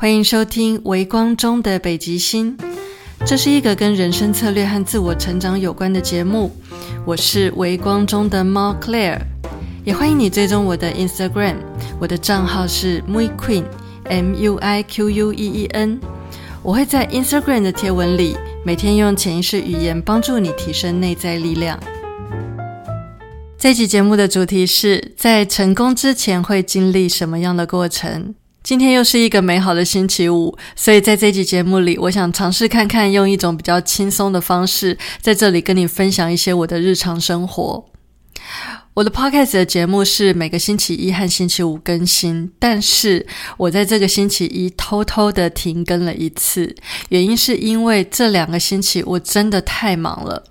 欢迎收听《微光中的北极星》，这是一个跟人生策略和自我成长有关的节目。我是微光中的猫 Claire，也欢迎你追踪我的 Instagram，我的账号是 Mui Queen，M U I Q U E E N。我会在 Instagram 的贴文里，每天用潜意识语言帮助你提升内在力量。这集节目的主题是在成功之前会经历什么样的过程？今天又是一个美好的星期五，所以在这集节目里，我想尝试看看用一种比较轻松的方式，在这里跟你分享一些我的日常生活。我的 podcast 的节目是每个星期一和星期五更新，但是我在这个星期一偷偷的停更了一次，原因是因为这两个星期我真的太忙了。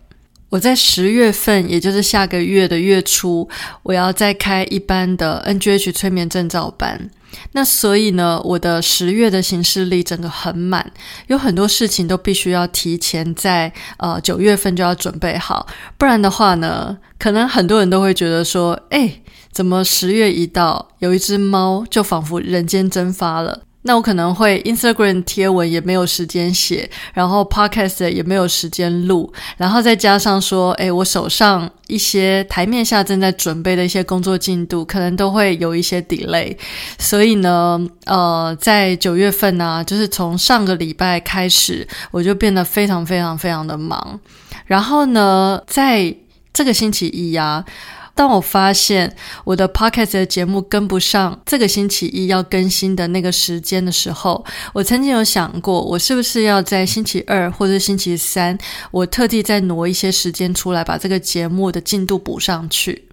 我在十月份，也就是下个月的月初，我要再开一班的 NGH 催眠证照班。那所以呢，我的十月的行事历整个很满，有很多事情都必须要提前在呃九月份就要准备好，不然的话呢，可能很多人都会觉得说，哎，怎么十月一到，有一只猫就仿佛人间蒸发了。那我可能会 Instagram 贴文也没有时间写，然后 Podcast 也没有时间录，然后再加上说，诶，我手上一些台面下正在准备的一些工作进度，可能都会有一些 delay。所以呢，呃，在九月份呢，就是从上个礼拜开始，我就变得非常非常非常的忙。然后呢，在这个星期一呀。当我发现我的 Pocket 的节目跟不上这个星期一要更新的那个时间的时候，我曾经有想过，我是不是要在星期二或者星期三，我特地再挪一些时间出来，把这个节目的进度补上去。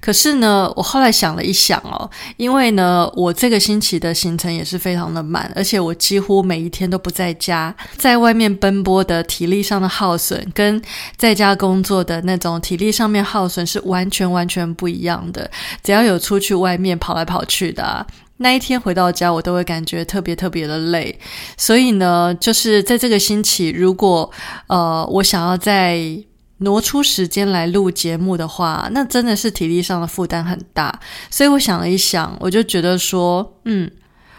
可是呢，我后来想了一想哦，因为呢，我这个星期的行程也是非常的满，而且我几乎每一天都不在家，在外面奔波的体力上的耗损，跟在家工作的那种体力上面耗损是完全完全不一样的。只要有出去外面跑来跑去的那一天，回到家我都会感觉特别特别的累。所以呢，就是在这个星期，如果呃，我想要在挪出时间来录节目的话，那真的是体力上的负担很大。所以我想了一想，我就觉得说，嗯，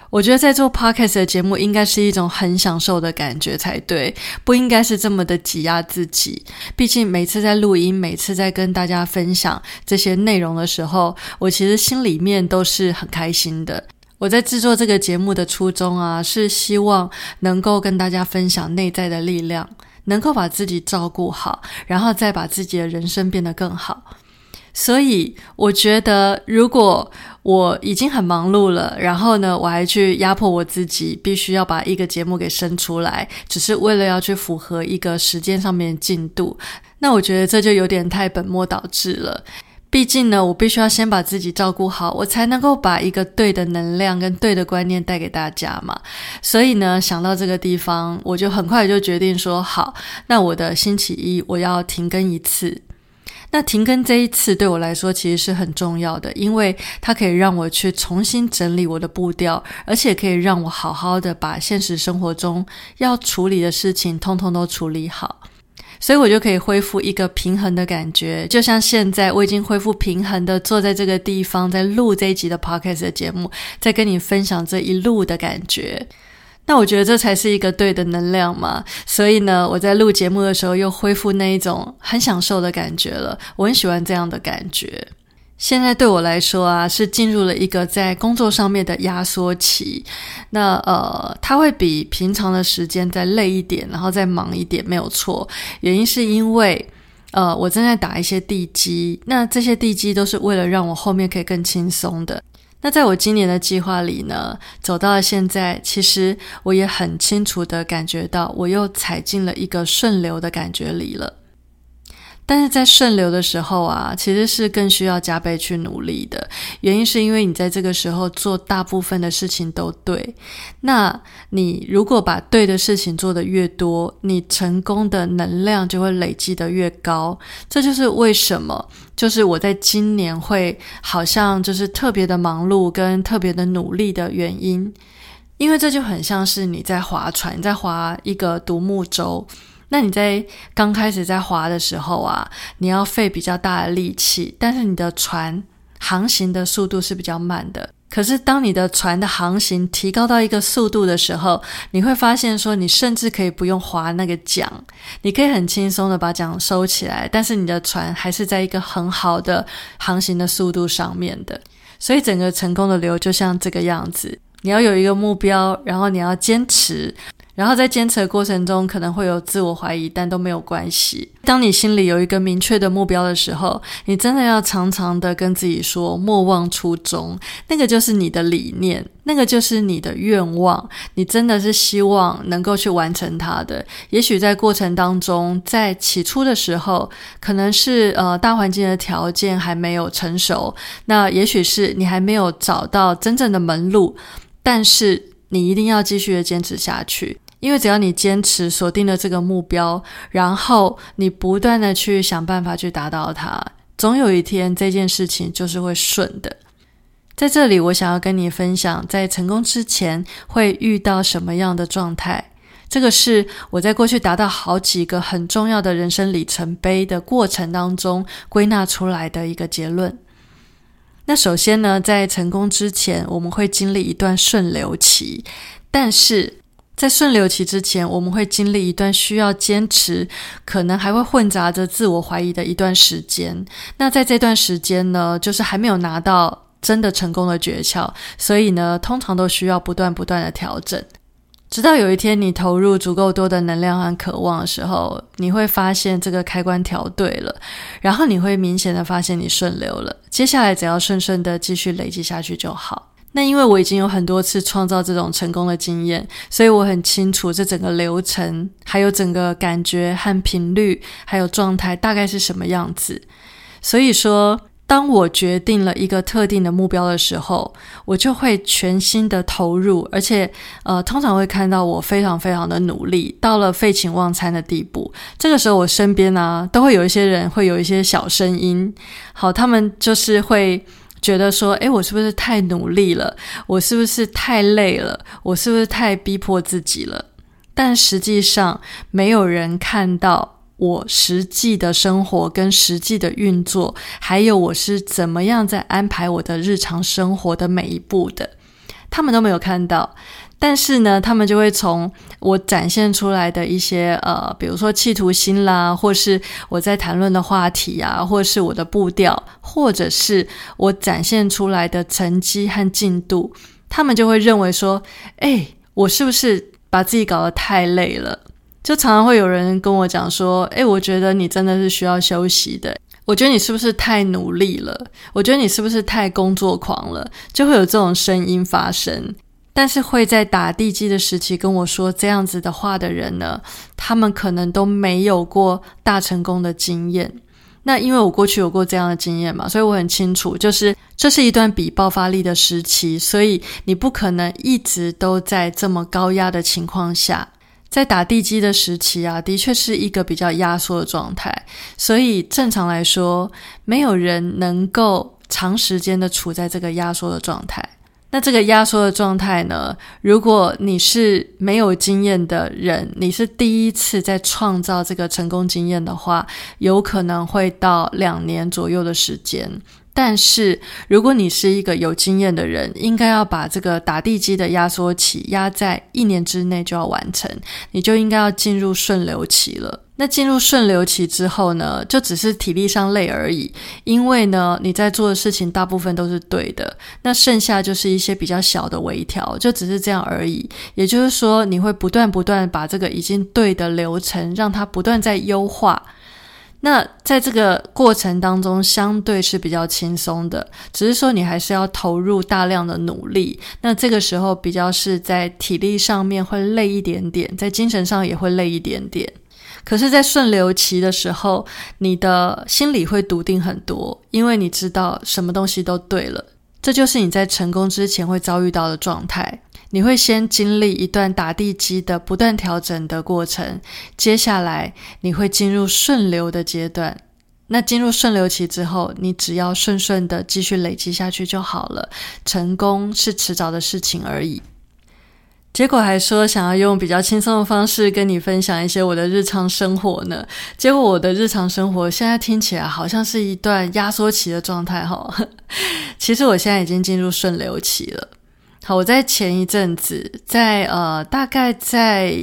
我觉得在做 podcast 的节目应该是一种很享受的感觉才对，不应该是这么的挤压自己。毕竟每次在录音，每次在跟大家分享这些内容的时候，我其实心里面都是很开心的。我在制作这个节目的初衷啊，是希望能够跟大家分享内在的力量。能够把自己照顾好，然后再把自己的人生变得更好。所以，我觉得，如果我已经很忙碌了，然后呢，我还去压迫我自己，必须要把一个节目给生出来，只是为了要去符合一个时间上面的进度，那我觉得这就有点太本末倒置了。毕竟呢，我必须要先把自己照顾好，我才能够把一个对的能量跟对的观念带给大家嘛。所以呢，想到这个地方，我就很快就决定说好，那我的星期一我要停更一次。那停更这一次对我来说其实是很重要的，因为它可以让我去重新整理我的步调，而且可以让我好好的把现实生活中要处理的事情通通都处理好。所以我就可以恢复一个平衡的感觉，就像现在我已经恢复平衡的坐在这个地方，在录这一集的 podcast 的节目，在跟你分享这一路的感觉。那我觉得这才是一个对的能量嘛。所以呢，我在录节目的时候又恢复那一种很享受的感觉了。我很喜欢这样的感觉。现在对我来说啊，是进入了一个在工作上面的压缩期。那呃，它会比平常的时间再累一点，然后再忙一点，没有错。原因是因为呃，我正在打一些地基，那这些地基都是为了让我后面可以更轻松的。那在我今年的计划里呢，走到了现在，其实我也很清楚的感觉到，我又踩进了一个顺流的感觉里了。但是在顺流的时候啊，其实是更需要加倍去努力的。原因是因为你在这个时候做大部分的事情都对。那你如果把对的事情做得越多，你成功的能量就会累积的越高。这就是为什么，就是我在今年会好像就是特别的忙碌跟特别的努力的原因。因为这就很像是你在划船，在划一个独木舟。那你在刚开始在划的时候啊，你要费比较大的力气，但是你的船航行的速度是比较慢的。可是，当你的船的航行提高到一个速度的时候，你会发现说，你甚至可以不用划那个桨，你可以很轻松的把桨收起来，但是你的船还是在一个很好的航行的速度上面的。所以，整个成功的流就像这个样子：你要有一个目标，然后你要坚持。然后在坚持的过程中，可能会有自我怀疑，但都没有关系。当你心里有一个明确的目标的时候，你真的要常常的跟自己说：“莫忘初衷。”那个就是你的理念，那个就是你的愿望。你真的是希望能够去完成它的。也许在过程当中，在起初的时候，可能是呃大环境的条件还没有成熟，那也许是你还没有找到真正的门路，但是。你一定要继续的坚持下去，因为只要你坚持锁定了这个目标，然后你不断的去想办法去达到它，总有一天这件事情就是会顺的。在这里，我想要跟你分享，在成功之前会遇到什么样的状态。这个是我在过去达到好几个很重要的人生里程碑的过程当中归纳出来的一个结论。那首先呢，在成功之前，我们会经历一段顺流期；但是在顺流期之前，我们会经历一段需要坚持，可能还会混杂着自我怀疑的一段时间。那在这段时间呢，就是还没有拿到真的成功的诀窍，所以呢，通常都需要不断不断的调整。直到有一天，你投入足够多的能量和渴望的时候，你会发现这个开关调对了，然后你会明显的发现你顺流了。接下来只要顺顺的继续累积下去就好。那因为我已经有很多次创造这种成功的经验，所以我很清楚这整个流程，还有整个感觉和频率，还有状态大概是什么样子。所以说。当我决定了一个特定的目标的时候，我就会全心的投入，而且呃，通常会看到我非常非常的努力，到了废寝忘餐的地步。这个时候，我身边呢都会有一些人会有一些小声音，好，他们就是会觉得说，诶，我是不是太努力了？我是不是太累了？我是不是太逼迫自己了？但实际上，没有人看到。我实际的生活跟实际的运作，还有我是怎么样在安排我的日常生活的每一步的，他们都没有看到。但是呢，他们就会从我展现出来的一些呃，比如说企图心啦，或是我在谈论的话题啊，或是我的步调，或者是我展现出来的成绩和进度，他们就会认为说，哎，我是不是把自己搞得太累了？就常常会有人跟我讲说：“诶，我觉得你真的是需要休息的。我觉得你是不是太努力了？我觉得你是不是太工作狂了？”就会有这种声音发生。但是会在打地基的时期跟我说这样子的话的人呢，他们可能都没有过大成功的经验。那因为我过去有过这样的经验嘛，所以我很清楚，就是这是一段比爆发力的时期，所以你不可能一直都在这么高压的情况下。在打地基的时期啊，的确是一个比较压缩的状态，所以正常来说，没有人能够长时间的处在这个压缩的状态。那这个压缩的状态呢，如果你是没有经验的人，你是第一次在创造这个成功经验的话，有可能会到两年左右的时间。但是，如果你是一个有经验的人，应该要把这个打地基的压缩期压在一年之内就要完成，你就应该要进入顺流期了。那进入顺流期之后呢，就只是体力上累而已，因为呢，你在做的事情大部分都是对的，那剩下就是一些比较小的微调，就只是这样而已。也就是说，你会不断不断把这个已经对的流程，让它不断在优化。那在这个过程当中，相对是比较轻松的，只是说你还是要投入大量的努力。那这个时候比较是在体力上面会累一点点，在精神上也会累一点点。可是，在顺流期的时候，你的心里会笃定很多，因为你知道什么东西都对了。这就是你在成功之前会遭遇到的状态。你会先经历一段打地基的不断调整的过程，接下来你会进入顺流的阶段。那进入顺流期之后，你只要顺顺的继续累积下去就好了，成功是迟早的事情而已。结果还说想要用比较轻松的方式跟你分享一些我的日常生活呢。结果我的日常生活现在听起来好像是一段压缩期的状态哈。其实我现在已经进入顺流期了。好，我在前一阵子，在呃，大概在。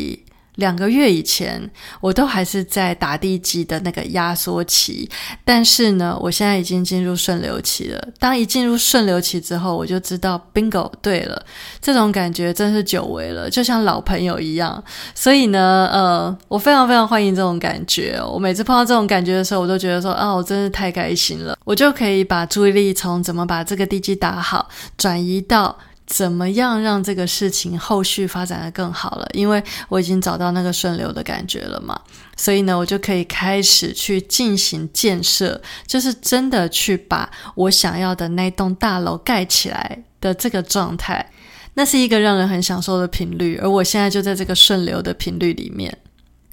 两个月以前，我都还是在打地基的那个压缩期，但是呢，我现在已经进入顺流期了。当一进入顺流期之后，我就知道 bingo 对了，这种感觉真是久违了，就像老朋友一样。所以呢，呃，我非常非常欢迎这种感觉。我每次碰到这种感觉的时候，我都觉得说啊，我真是太开心了，我就可以把注意力从怎么把这个地基打好，转移到。怎么样让这个事情后续发展的更好了？因为我已经找到那个顺流的感觉了嘛，所以呢，我就可以开始去进行建设，就是真的去把我想要的那栋大楼盖起来的这个状态，那是一个让人很享受的频率，而我现在就在这个顺流的频率里面。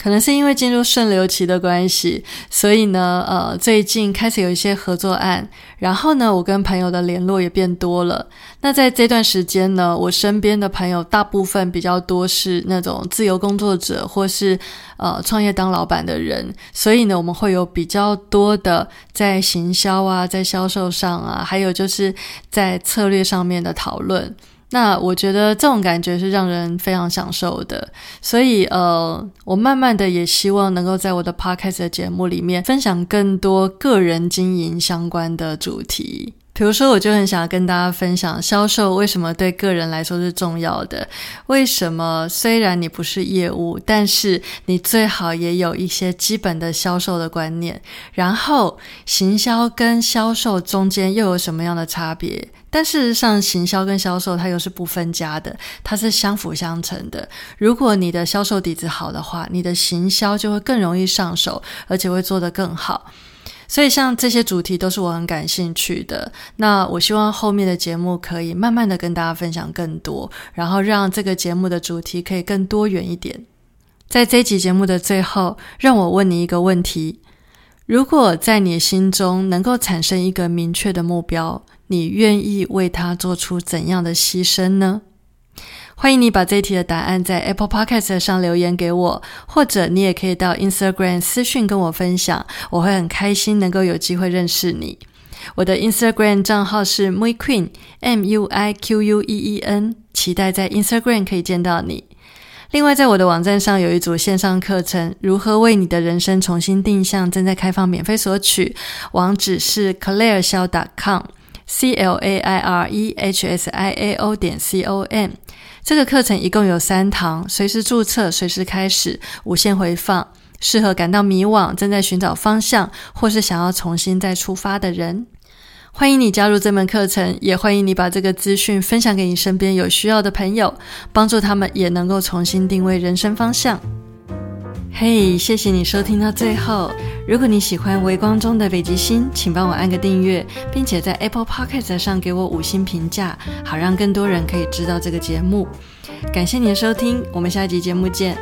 可能是因为进入顺流期的关系，所以呢，呃，最近开始有一些合作案，然后呢，我跟朋友的联络也变多了。那在这段时间呢，我身边的朋友大部分比较多是那种自由工作者或是呃创业当老板的人，所以呢，我们会有比较多的在行销啊，在销售上啊，还有就是在策略上面的讨论。那我觉得这种感觉是让人非常享受的，所以呃，我慢慢的也希望能够在我的 podcast 的节目里面分享更多个人经营相关的主题。比如说，我就很想要跟大家分享销售为什么对个人来说是重要的。为什么虽然你不是业务，但是你最好也有一些基本的销售的观念。然后，行销跟销售中间又有什么样的差别？但事实上，行销跟销售它又是不分家的，它是相辅相成的。如果你的销售底子好的话，你的行销就会更容易上手，而且会做得更好。所以，像这些主题都是我很感兴趣的。那我希望后面的节目可以慢慢的跟大家分享更多，然后让这个节目的主题可以更多元一点。在这集节目的最后，让我问你一个问题：如果在你心中能够产生一个明确的目标，你愿意为他做出怎样的牺牲呢？欢迎你把这一题的答案在 Apple Podcast 上留言给我，或者你也可以到 Instagram 私讯跟我分享，我会很开心能够有机会认识你。我的 Instagram 账号是 Muiqueen M U I Q U E E N，期待在 Instagram 可以见到你。另外，在我的网站上有一组线上课程，《如何为你的人生重新定向》，正在开放免费索取，网址是 clairxiao.com，C L A I R E H S I A O 点 C O M。这个课程一共有三堂，随时注册，随时开始，无限回放，适合感到迷惘、正在寻找方向，或是想要重新再出发的人。欢迎你加入这门课程，也欢迎你把这个资讯分享给你身边有需要的朋友，帮助他们也能够重新定位人生方向。嘿，谢谢你收听到最后。如果你喜欢微光中的北极星，请帮我按个订阅，并且在 Apple p o c k e t 上给我五星评价，好让更多人可以知道这个节目。感谢你的收听，我们下一集节目见。